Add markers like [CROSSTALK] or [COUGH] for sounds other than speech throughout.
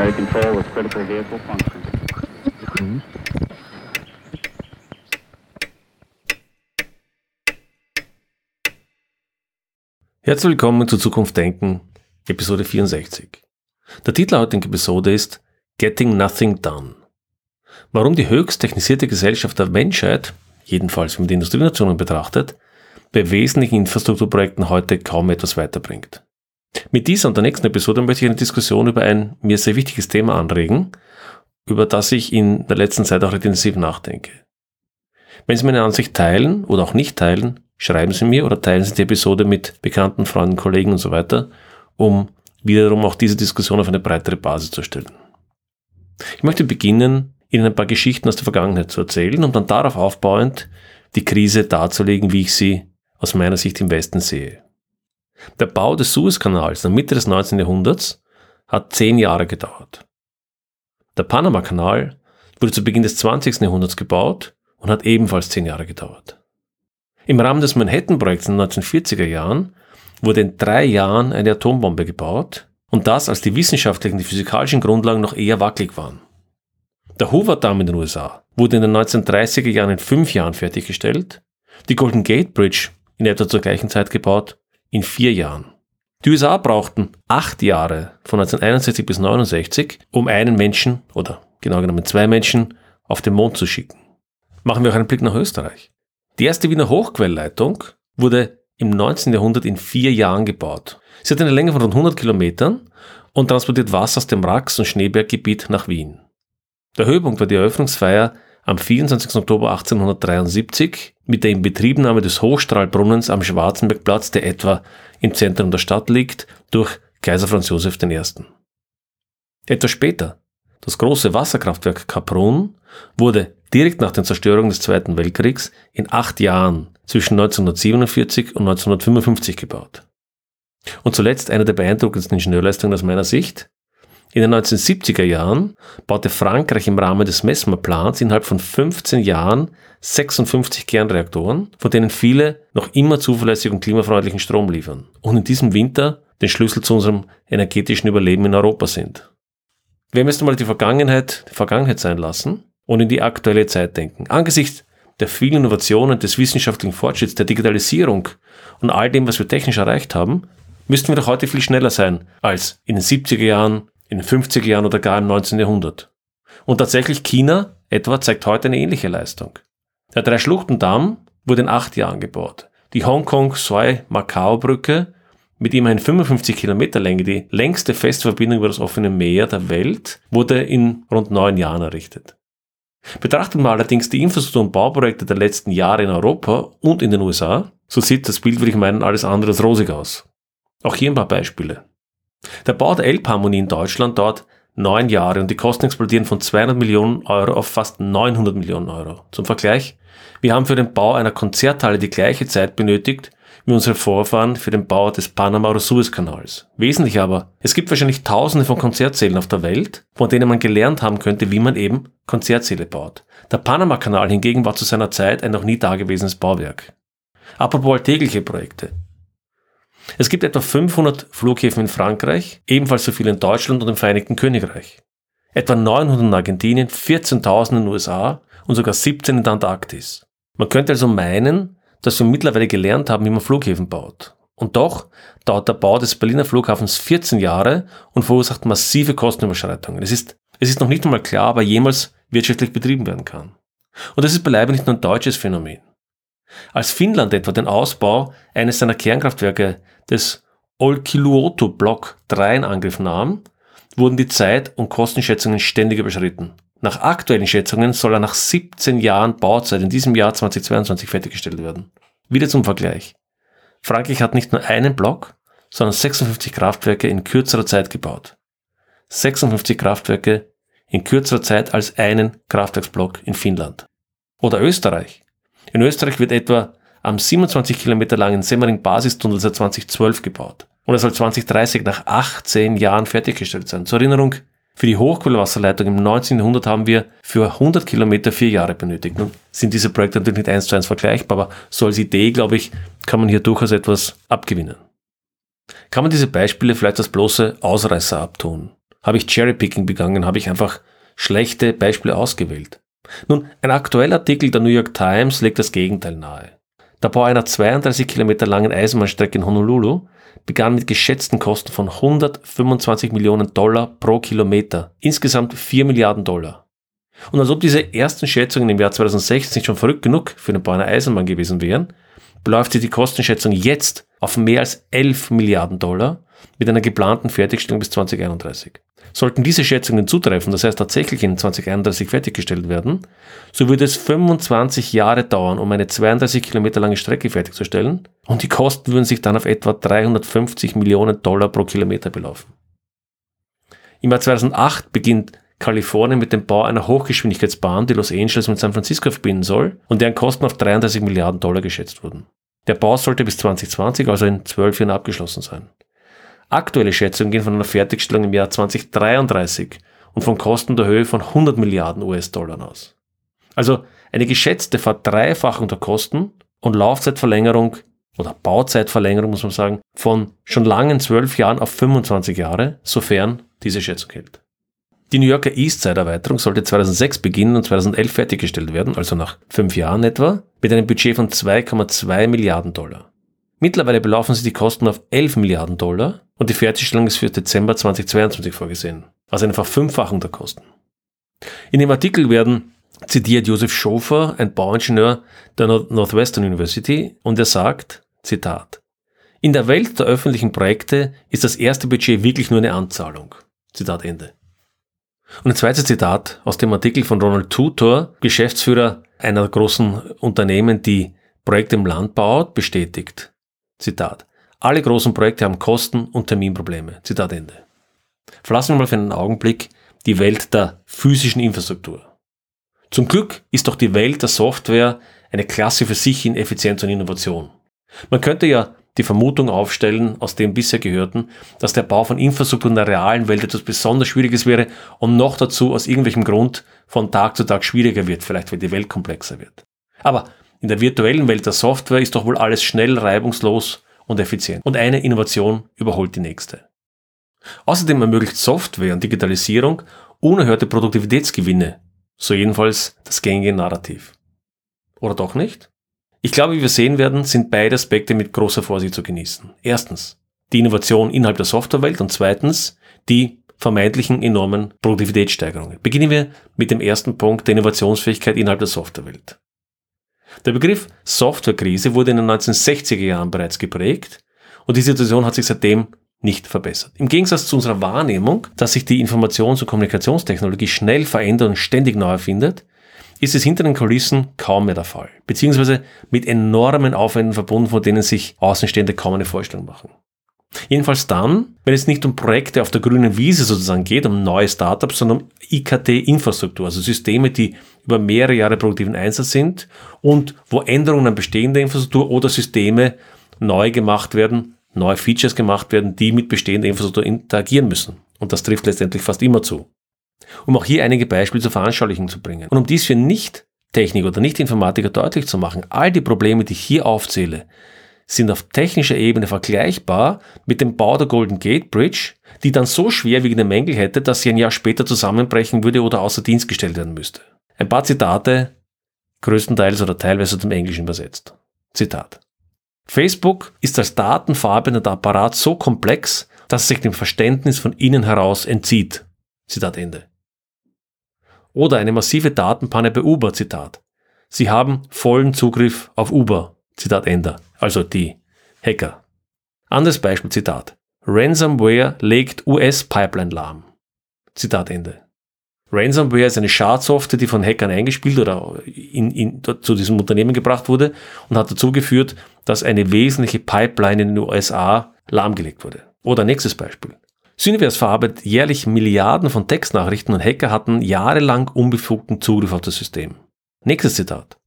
primary control with critical vehicle function. Herzlich willkommen zu Zukunft Denken, Episode 64. Der Titel der heutigen Episode ist Getting Nothing Done. Warum die höchst technisierte Gesellschaft der Menschheit, jedenfalls wenn man die Industrienationen betrachtet, bei wesentlichen Infrastrukturprojekten heute kaum etwas weiterbringt. Mit dieser und der nächsten Episode möchte ich eine Diskussion über ein mir sehr wichtiges Thema anregen, über das ich in der letzten Zeit auch intensiv nachdenke. Wenn Sie meine Ansicht teilen oder auch nicht teilen, schreiben Sie mir oder teilen Sie die Episode mit bekannten Freunden, Kollegen und so weiter, um wiederum auch diese Diskussion auf eine breitere Basis zu stellen. Ich möchte beginnen, Ihnen ein paar Geschichten aus der Vergangenheit zu erzählen und dann darauf aufbauend die Krise darzulegen, wie ich sie aus meiner Sicht im Westen sehe. Der Bau des Suezkanals in der Mitte des 19. Jahrhunderts hat zehn Jahre gedauert. Der Panama-Kanal wurde zu Beginn des 20. Jahrhunderts gebaut und hat ebenfalls zehn Jahre gedauert. Im Rahmen des Manhattan-Projekts in den 1940er Jahren wurde in drei Jahren eine Atombombe gebaut und das, als die wissenschaftlichen, die physikalischen Grundlagen noch eher wackelig waren. Der Hoover-Damm in den USA wurde in den 1930er Jahren in fünf Jahren fertiggestellt, die Golden Gate Bridge in etwa zur gleichen Zeit gebaut, in vier Jahren. Die USA brauchten acht Jahre von 1961 bis 1969, um einen Menschen oder genau genommen zwei Menschen auf den Mond zu schicken. Machen wir auch einen Blick nach Österreich. Die erste Wiener Hochquellleitung wurde im 19. Jahrhundert in vier Jahren gebaut. Sie hat eine Länge von rund 100 Kilometern und transportiert Wasser aus dem Rax- und Schneeberggebiet nach Wien. Der Höhepunkt war die Eröffnungsfeier am 24. Oktober 1873 mit der Inbetriebnahme des Hochstrahlbrunnens am Schwarzenbergplatz, der etwa im Zentrum der Stadt liegt, durch Kaiser Franz Josef I. Etwas später, das große Wasserkraftwerk Kaprun wurde direkt nach den Zerstörungen des Zweiten Weltkriegs in acht Jahren zwischen 1947 und 1955 gebaut. Und zuletzt eine der beeindruckendsten Ingenieurleistungen aus meiner Sicht, in den 1970er Jahren baute Frankreich im Rahmen des Messmer-Plans innerhalb von 15 Jahren 56 Kernreaktoren, von denen viele noch immer zuverlässig und klimafreundlichen Strom liefern und in diesem Winter den Schlüssel zu unserem energetischen Überleben in Europa sind. Wir müssen mal die Vergangenheit die Vergangenheit sein lassen und in die aktuelle Zeit denken. Angesichts der vielen Innovationen, des wissenschaftlichen Fortschritts, der Digitalisierung und all dem, was wir technisch erreicht haben, müssten wir doch heute viel schneller sein als in den 70er Jahren, in den 50er Jahren oder gar im 19. Jahrhundert. Und tatsächlich China etwa zeigt heute eine ähnliche Leistung. Der Drei-Schluchten-Damm wurde in acht Jahren gebaut. Die Hongkong-Soi-Macao-Brücke mit immerhin 55 Kilometer Länge, die längste Festverbindung über das offene Meer der Welt, wurde in rund neun Jahren errichtet. Betrachtet man allerdings die Infrastruktur- und Bauprojekte der letzten Jahre in Europa und in den USA, so sieht das Bild, würde ich meinen, alles andere als rosig aus. Auch hier ein paar Beispiele. Der Bau der Elbharmonie in Deutschland dauert neun Jahre und die Kosten explodieren von 200 Millionen Euro auf fast 900 Millionen Euro. Zum Vergleich, wir haben für den Bau einer Konzerthalle die gleiche Zeit benötigt wie unsere Vorfahren für den Bau des Panama- oder Suezkanals. Wesentlich aber, es gibt wahrscheinlich tausende von Konzertsälen auf der Welt, von denen man gelernt haben könnte, wie man eben Konzertsäle baut. Der Panama-Kanal hingegen war zu seiner Zeit ein noch nie dagewesenes Bauwerk. Apropos alltägliche Projekte. Es gibt etwa 500 Flughäfen in Frankreich, ebenfalls so viele in Deutschland und im Vereinigten Königreich. Etwa 900 in Argentinien, 14.000 in den USA und sogar 17 in der Antarktis. Man könnte also meinen, dass wir mittlerweile gelernt haben, wie man Flughäfen baut. Und doch dauert der Bau des Berliner Flughafens 14 Jahre und verursacht massive Kostenüberschreitungen. Es ist, es ist noch nicht einmal klar, ob er jemals wirtschaftlich betrieben werden kann. Und das ist beileibe nicht nur ein deutsches Phänomen. Als Finnland etwa den Ausbau eines seiner Kernkraftwerke des Olkiluoto Block 3 in Angriff nahm, wurden die Zeit- und Kostenschätzungen ständig überschritten. Nach aktuellen Schätzungen soll er nach 17 Jahren Bauzeit in diesem Jahr 2022 fertiggestellt werden. Wieder zum Vergleich. Frankreich hat nicht nur einen Block, sondern 56 Kraftwerke in kürzerer Zeit gebaut. 56 Kraftwerke in kürzerer Zeit als einen Kraftwerksblock in Finnland. Oder Österreich. In Österreich wird etwa am 27 Kilometer langen Semmering-Basistunnel seit 2012 gebaut. Und er soll 2030 nach 18 Jahren fertiggestellt sein. Zur Erinnerung, für die Hochquellwasserleitung im 19. Jahrhundert haben wir für 100 Kilometer vier Jahre benötigt. Nun sind diese Projekte natürlich nicht eins zu eins vergleichbar, aber so als Idee, glaube ich, kann man hier durchaus etwas abgewinnen. Kann man diese Beispiele vielleicht als bloße Ausreißer abtun? habe ich Cherrypicking begangen, habe ich einfach schlechte Beispiele ausgewählt. Nun, ein aktueller Artikel der New York Times legt das Gegenteil nahe. Der Bau einer 32 Kilometer langen Eisenbahnstrecke in Honolulu begann mit geschätzten Kosten von 125 Millionen Dollar pro Kilometer, insgesamt 4 Milliarden Dollar. Und als ob diese ersten Schätzungen im Jahr 2016 schon verrückt genug für den Bau einer Eisenbahn gewesen wären, beläuft sich die Kostenschätzung jetzt auf mehr als 11 Milliarden Dollar mit einer geplanten Fertigstellung bis 2031. Sollten diese Schätzungen zutreffen, das heißt tatsächlich in 2031 fertiggestellt werden, so würde es 25 Jahre dauern, um eine 32 Kilometer lange Strecke fertigzustellen und die Kosten würden sich dann auf etwa 350 Millionen Dollar pro Kilometer belaufen. Im Jahr 2008 beginnt Kalifornien mit dem Bau einer Hochgeschwindigkeitsbahn, die Los Angeles mit San Francisco verbinden soll und deren Kosten auf 33 Milliarden Dollar geschätzt wurden. Der Bau sollte bis 2020, also in zwölf Jahren abgeschlossen sein. Aktuelle Schätzungen gehen von einer Fertigstellung im Jahr 2033 und von Kosten der Höhe von 100 Milliarden US-Dollar aus. Also eine geschätzte Verdreifachung der Kosten und Laufzeitverlängerung oder Bauzeitverlängerung, muss man sagen, von schon langen 12 Jahren auf 25 Jahre, sofern diese Schätzung hält. Die New Yorker Eastside-Erweiterung sollte 2006 beginnen und 2011 fertiggestellt werden, also nach fünf Jahren etwa, mit einem Budget von 2,2 Milliarden Dollar. Mittlerweile belaufen sich die Kosten auf 11 Milliarden Dollar und die Fertigstellung ist für Dezember 2022 vorgesehen, also eine Verfünffachung der Kosten. In dem Artikel werden zitiert Josef Schofer, ein Bauingenieur der Northwestern University, und er sagt, Zitat, in der Welt der öffentlichen Projekte ist das erste Budget wirklich nur eine Anzahlung. Zitat Ende. Und ein zweites Zitat aus dem Artikel von Ronald Tutor, Geschäftsführer einer großen Unternehmen, die Projekte im Land baut, bestätigt. Zitat. Alle großen Projekte haben Kosten und Terminprobleme. Zitat Ende. Verlassen wir mal für einen Augenblick die Welt der physischen Infrastruktur. Zum Glück ist doch die Welt der Software eine Klasse für sich in Effizienz und Innovation. Man könnte ja die Vermutung aufstellen, aus dem bisher gehörten, dass der Bau von Infrastruktur in der realen Welt etwas besonders Schwieriges wäre und noch dazu aus irgendwelchem Grund von Tag zu Tag schwieriger wird, vielleicht weil die Welt komplexer wird. Aber in der virtuellen Welt der Software ist doch wohl alles schnell, reibungslos und effizient. Und eine Innovation überholt die nächste. Außerdem ermöglicht Software und Digitalisierung unerhörte Produktivitätsgewinne. So jedenfalls das gängige Narrativ. Oder doch nicht? Ich glaube, wie wir sehen werden, sind beide Aspekte mit großer Vorsicht zu genießen. Erstens, die Innovation innerhalb der Softwarewelt und zweitens, die vermeintlichen enormen Produktivitätssteigerungen. Beginnen wir mit dem ersten Punkt der Innovationsfähigkeit innerhalb der Softwarewelt. Der Begriff Softwarekrise wurde in den 1960er Jahren bereits geprägt und die Situation hat sich seitdem nicht verbessert. Im Gegensatz zu unserer Wahrnehmung, dass sich die Informations- und Kommunikationstechnologie schnell verändert und ständig neu erfindet, ist es hinter den Kulissen kaum mehr der Fall, beziehungsweise mit enormen Aufwänden verbunden, von denen sich Außenstehende kaum eine Vorstellung machen. Jedenfalls dann, wenn es nicht um Projekte auf der grünen Wiese sozusagen geht, um neue Startups, sondern um IKT-Infrastruktur, also Systeme, die über mehrere Jahre produktiven Einsatz sind und wo Änderungen an bestehender Infrastruktur oder Systeme neu gemacht werden, neue Features gemacht werden, die mit bestehender Infrastruktur interagieren müssen. Und das trifft letztendlich fast immer zu. Um auch hier einige Beispiele zur Veranschaulichung zu bringen. Und um dies für Nicht-Technik oder Nicht-Informatiker deutlich zu machen, all die Probleme, die ich hier aufzähle, sind auf technischer Ebene vergleichbar mit dem Bau der Golden Gate Bridge, die dann so schwerwiegende Mängel hätte, dass sie ein Jahr später zusammenbrechen würde oder außer Dienst gestellt werden müsste. Ein paar Zitate, größtenteils oder teilweise zum Englischen übersetzt. Zitat. Facebook ist als datenverarbeitender Apparat so komplex, dass es sich dem Verständnis von innen heraus entzieht. Zitat Ende. Oder eine massive Datenpanne bei Uber, Zitat. Sie haben vollen Zugriff auf Uber, Zitat Ende also die Hacker. Anderes Beispiel, Zitat. Ransomware legt US-Pipeline lahm. Zitat Ende. Ransomware ist eine Schadsoftware, die von Hackern eingespielt oder in, in, zu diesem Unternehmen gebracht wurde und hat dazu geführt, dass eine wesentliche Pipeline in den USA lahmgelegt wurde. Oder nächstes Beispiel. Syniverse verarbeitet jährlich Milliarden von Textnachrichten und Hacker hatten jahrelang unbefugten Zugriff auf das System. Nächstes Zitat.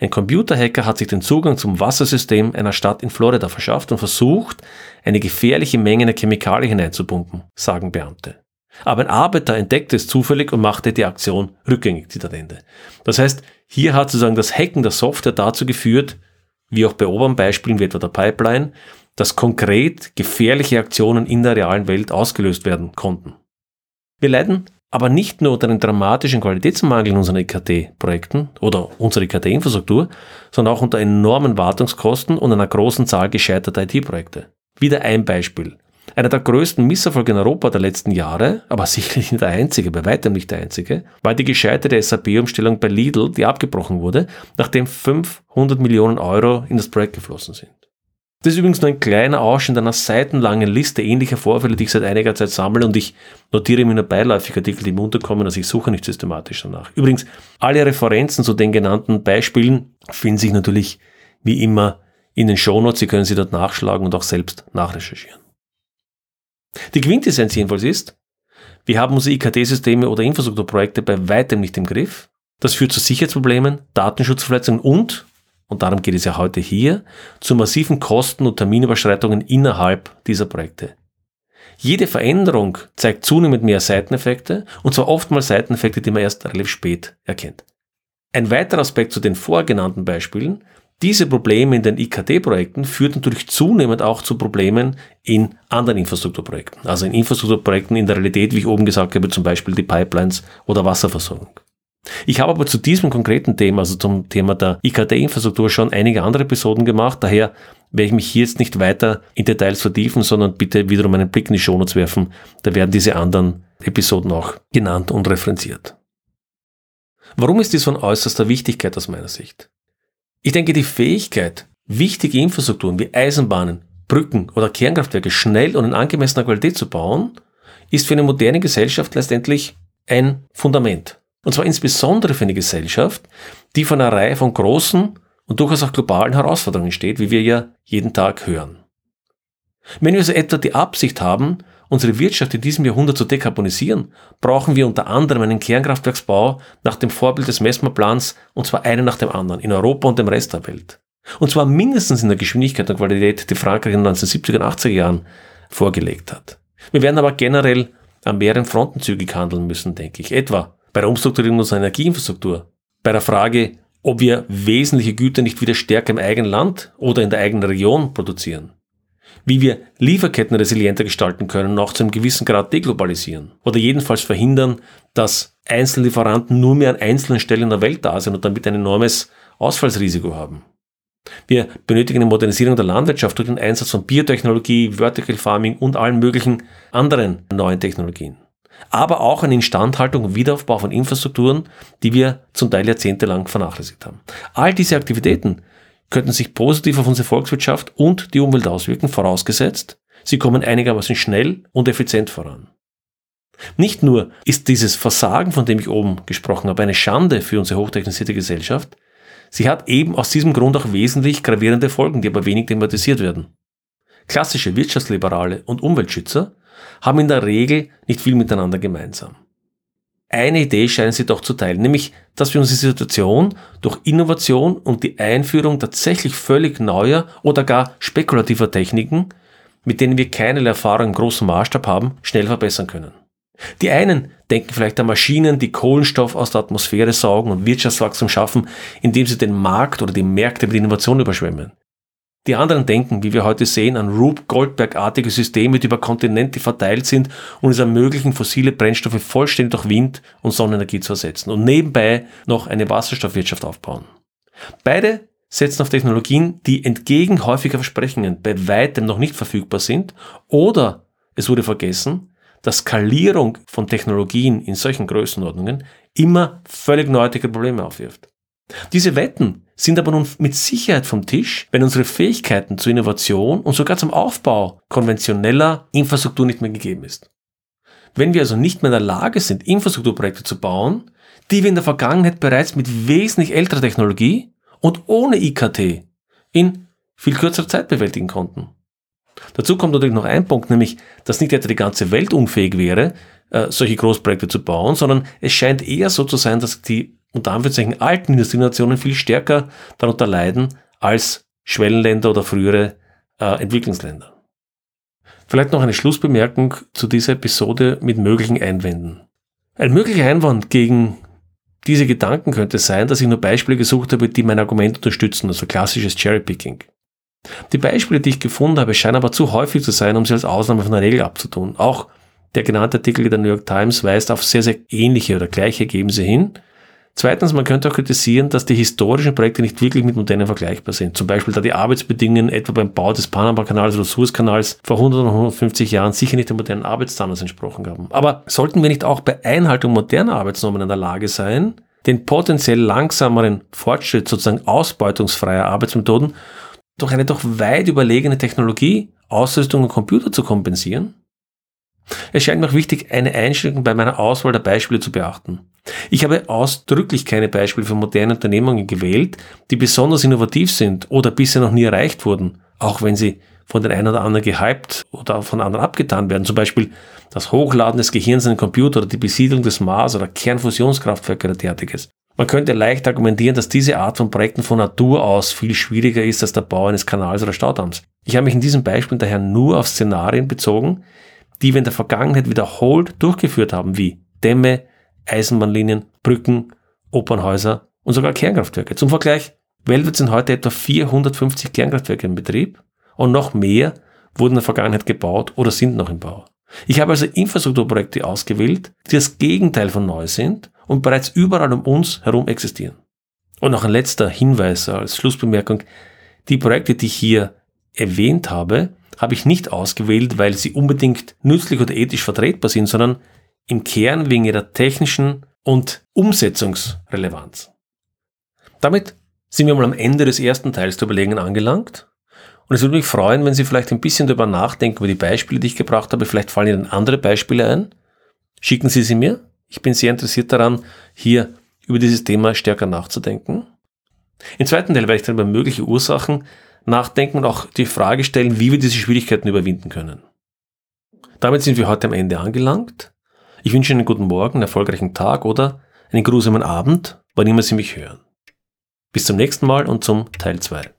Ein Computerhacker hat sich den Zugang zum Wassersystem einer Stadt in Florida verschafft und versucht, eine gefährliche Menge der Chemikalien hineinzupumpen, sagen Beamte. Aber ein Arbeiter entdeckte es zufällig und machte die Aktion rückgängig, Zitat Ende. Das heißt, hier hat sozusagen das Hacken der Software dazu geführt, wie auch bei oberen Beispielen wie etwa der Pipeline, dass konkret gefährliche Aktionen in der realen Welt ausgelöst werden konnten. Wir leiden aber nicht nur unter einem dramatischen Qualitätsmangel in unseren IKT-Projekten oder unserer IKT-Infrastruktur, sondern auch unter enormen Wartungskosten und einer großen Zahl gescheiterter IT-Projekte. Wieder ein Beispiel. Einer der größten Misserfolge in Europa der letzten Jahre, aber [LAUGHS] sicherlich nicht der einzige, bei weitem nicht der einzige, war die gescheiterte SAP-Umstellung bei Lidl, die abgebrochen wurde, nachdem 500 Millionen Euro in das Projekt geflossen sind. Das ist übrigens nur ein kleiner Ausschnitt einer seitenlangen Liste ähnlicher Vorfälle, die ich seit einiger Zeit sammle und ich notiere mir nur beiläufig Artikel, die mir unterkommen, also ich suche nicht systematisch danach. Übrigens, alle Referenzen zu den genannten Beispielen finden sich natürlich wie immer in den Shownotes. Sie können sie dort nachschlagen und auch selbst nachrecherchieren. Die Quintessenz jedenfalls ist, wir haben unsere IKT-Systeme oder Infrastrukturprojekte bei weitem nicht im Griff. Das führt zu Sicherheitsproblemen, Datenschutzverletzungen und, und darum geht es ja heute hier, zu massiven Kosten und Terminüberschreitungen innerhalb dieser Projekte. Jede Veränderung zeigt zunehmend mehr Seiteneffekte und zwar oftmals Seiteneffekte, die man erst relativ spät erkennt. Ein weiterer Aspekt zu den vorgenannten Beispielen diese Probleme in den IKT-Projekten führt natürlich zunehmend auch zu Problemen in anderen Infrastrukturprojekten. Also in Infrastrukturprojekten in der Realität, wie ich oben gesagt habe, zum Beispiel die Pipelines oder Wasserversorgung. Ich habe aber zu diesem konkreten Thema, also zum Thema der IKT-Infrastruktur, schon einige andere Episoden gemacht. Daher werde ich mich hier jetzt nicht weiter in Details vertiefen, sondern bitte wiederum einen Blick in die Shownotes werfen. Da werden diese anderen Episoden auch genannt und referenziert. Warum ist dies von äußerster Wichtigkeit aus meiner Sicht? Ich denke, die Fähigkeit, wichtige Infrastrukturen wie Eisenbahnen, Brücken oder Kernkraftwerke schnell und in angemessener Qualität zu bauen, ist für eine moderne Gesellschaft letztendlich ein Fundament. Und zwar insbesondere für eine Gesellschaft, die von einer Reihe von großen und durchaus auch globalen Herausforderungen steht, wie wir ja jeden Tag hören. Wenn wir also etwa die Absicht haben, unsere Wirtschaft in diesem Jahrhundert zu dekarbonisieren, brauchen wir unter anderem einen Kernkraftwerksbau nach dem Vorbild des Messmerplans und zwar einen nach dem anderen in Europa und dem Rest der Welt. Und zwar mindestens in der Geschwindigkeit und Qualität, die Frankreich in den 1970er und 80er Jahren vorgelegt hat. Wir werden aber generell an mehreren Fronten zügig handeln müssen, denke ich. Etwa bei der Umstrukturierung unserer Energieinfrastruktur, bei der Frage, ob wir wesentliche Güter nicht wieder stärker im eigenen Land oder in der eigenen Region produzieren wie wir Lieferketten resilienter gestalten können und auch zu einem gewissen Grad deglobalisieren. Oder jedenfalls verhindern, dass Einzellieferanten nur mehr an einzelnen Stellen der Welt da sind und damit ein enormes Ausfallsrisiko haben. Wir benötigen eine Modernisierung der Landwirtschaft durch den Einsatz von Biotechnologie, Vertical Farming und allen möglichen anderen neuen Technologien. Aber auch eine Instandhaltung und Wiederaufbau von Infrastrukturen, die wir zum Teil jahrzehntelang vernachlässigt haben. All diese Aktivitäten könnten sich positiv auf unsere Volkswirtschaft und die Umwelt auswirken, vorausgesetzt, sie kommen einigermaßen schnell und effizient voran. Nicht nur ist dieses Versagen, von dem ich oben gesprochen habe, eine Schande für unsere hochtechnisierte Gesellschaft, sie hat eben aus diesem Grund auch wesentlich gravierende Folgen, die aber wenig thematisiert werden. Klassische Wirtschaftsliberale und Umweltschützer haben in der Regel nicht viel miteinander gemeinsam. Eine Idee scheinen sie doch zu teilen, nämlich, dass wir unsere Situation durch Innovation und die Einführung tatsächlich völlig neuer oder gar spekulativer Techniken, mit denen wir keine Erfahrung im großen Maßstab haben, schnell verbessern können. Die einen denken vielleicht an Maschinen, die Kohlenstoff aus der Atmosphäre saugen und Wirtschaftswachstum schaffen, indem sie den Markt oder die Märkte mit Innovation überschwemmen. Die anderen denken, wie wir heute sehen, an Rube Goldberg-artige Systeme, die über Kontinente verteilt sind und es ermöglichen, fossile Brennstoffe vollständig durch Wind- und Sonnenenergie zu ersetzen und nebenbei noch eine Wasserstoffwirtschaft aufbauen. Beide setzen auf Technologien, die entgegen häufiger Versprechungen bei weitem noch nicht verfügbar sind oder es wurde vergessen, dass Skalierung von Technologien in solchen Größenordnungen immer völlig neuartige Probleme aufwirft. Diese Wetten sind aber nun mit Sicherheit vom Tisch, wenn unsere Fähigkeiten zur Innovation und sogar zum Aufbau konventioneller Infrastruktur nicht mehr gegeben ist. Wenn wir also nicht mehr in der Lage sind, Infrastrukturprojekte zu bauen, die wir in der Vergangenheit bereits mit wesentlich älterer Technologie und ohne IKT in viel kürzerer Zeit bewältigen konnten. Dazu kommt natürlich noch ein Punkt, nämlich, dass nicht etwa die ganze Welt unfähig wäre, äh, solche Großprojekte zu bauen, sondern es scheint eher so zu sein, dass die unter Anführungszeichen alten Industrienationen viel stärker darunter leiden als Schwellenländer oder frühere äh, Entwicklungsländer. Vielleicht noch eine Schlussbemerkung zu dieser Episode mit möglichen Einwänden. Ein möglicher Einwand gegen diese Gedanken könnte sein, dass ich nur Beispiele gesucht habe, die mein Argument unterstützen, also klassisches Cherrypicking. Die Beispiele, die ich gefunden habe, scheinen aber zu häufig zu sein, um sie als Ausnahme von der Regel abzutun. Auch Der genannte Artikel der New York Times weist auf sehr, sehr ähnliche oder gleiche Ergebnisse hin. Zweitens, man könnte auch kritisieren, dass die historischen Projekte nicht wirklich mit modernen vergleichbar sind. Zum Beispiel, da die Arbeitsbedingungen etwa beim Bau des Panama-Kanals oder Suezkanals vor 100 oder 150 Jahren sicher nicht den modernen Arbeitsstandards entsprochen haben. Aber sollten wir nicht auch bei Einhaltung moderner Arbeitsnormen in der Lage sein, den potenziell langsameren Fortschritt sozusagen ausbeutungsfreier Arbeitsmethoden durch eine doch weit überlegene Technologie, Ausrüstung und Computer zu kompensieren? Es scheint mir auch wichtig, eine Einschränkung bei meiner Auswahl der Beispiele zu beachten. Ich habe ausdrücklich keine Beispiele für moderne Unternehmungen gewählt, die besonders innovativ sind oder bisher noch nie erreicht wurden, auch wenn sie von den einen oder anderen gehypt oder von anderen abgetan werden. Zum Beispiel das Hochladen des Gehirns in den Computer oder die Besiedlung des Mars oder Kernfusionskraftwerke oder derartiges. Man könnte leicht argumentieren, dass diese Art von Projekten von Natur aus viel schwieriger ist als der Bau eines Kanals oder Staudamms. Ich habe mich in diesem Beispiel daher nur auf Szenarien bezogen, die wir in der Vergangenheit wiederholt durchgeführt haben, wie Dämme, Eisenbahnlinien, Brücken, Opernhäuser und sogar Kernkraftwerke. Zum Vergleich, weltweit sind heute etwa 450 Kernkraftwerke in Betrieb und noch mehr wurden in der Vergangenheit gebaut oder sind noch im Bau. Ich habe also Infrastrukturprojekte ausgewählt, die das Gegenteil von neu sind und bereits überall um uns herum existieren. Und noch ein letzter Hinweis als Schlussbemerkung. Die Projekte, die ich hier erwähnt habe, habe ich nicht ausgewählt, weil sie unbedingt nützlich oder ethisch vertretbar sind, sondern im Kern wegen ihrer technischen und Umsetzungsrelevanz. Damit sind wir mal am Ende des ersten Teils der Überlegungen angelangt. Und es würde mich freuen, wenn Sie vielleicht ein bisschen darüber nachdenken, über die Beispiele, die ich gebracht habe. Vielleicht fallen Ihnen andere Beispiele ein. Schicken Sie sie mir. Ich bin sehr interessiert daran, hier über dieses Thema stärker nachzudenken. Im zweiten Teil werde ich dann über mögliche Ursachen nachdenken und auch die Frage stellen, wie wir diese Schwierigkeiten überwinden können. Damit sind wir heute am Ende angelangt. Ich wünsche Ihnen einen guten Morgen, einen erfolgreichen Tag oder einen grusamen Abend, wann immer Sie mich hören. Bis zum nächsten Mal und zum Teil 2.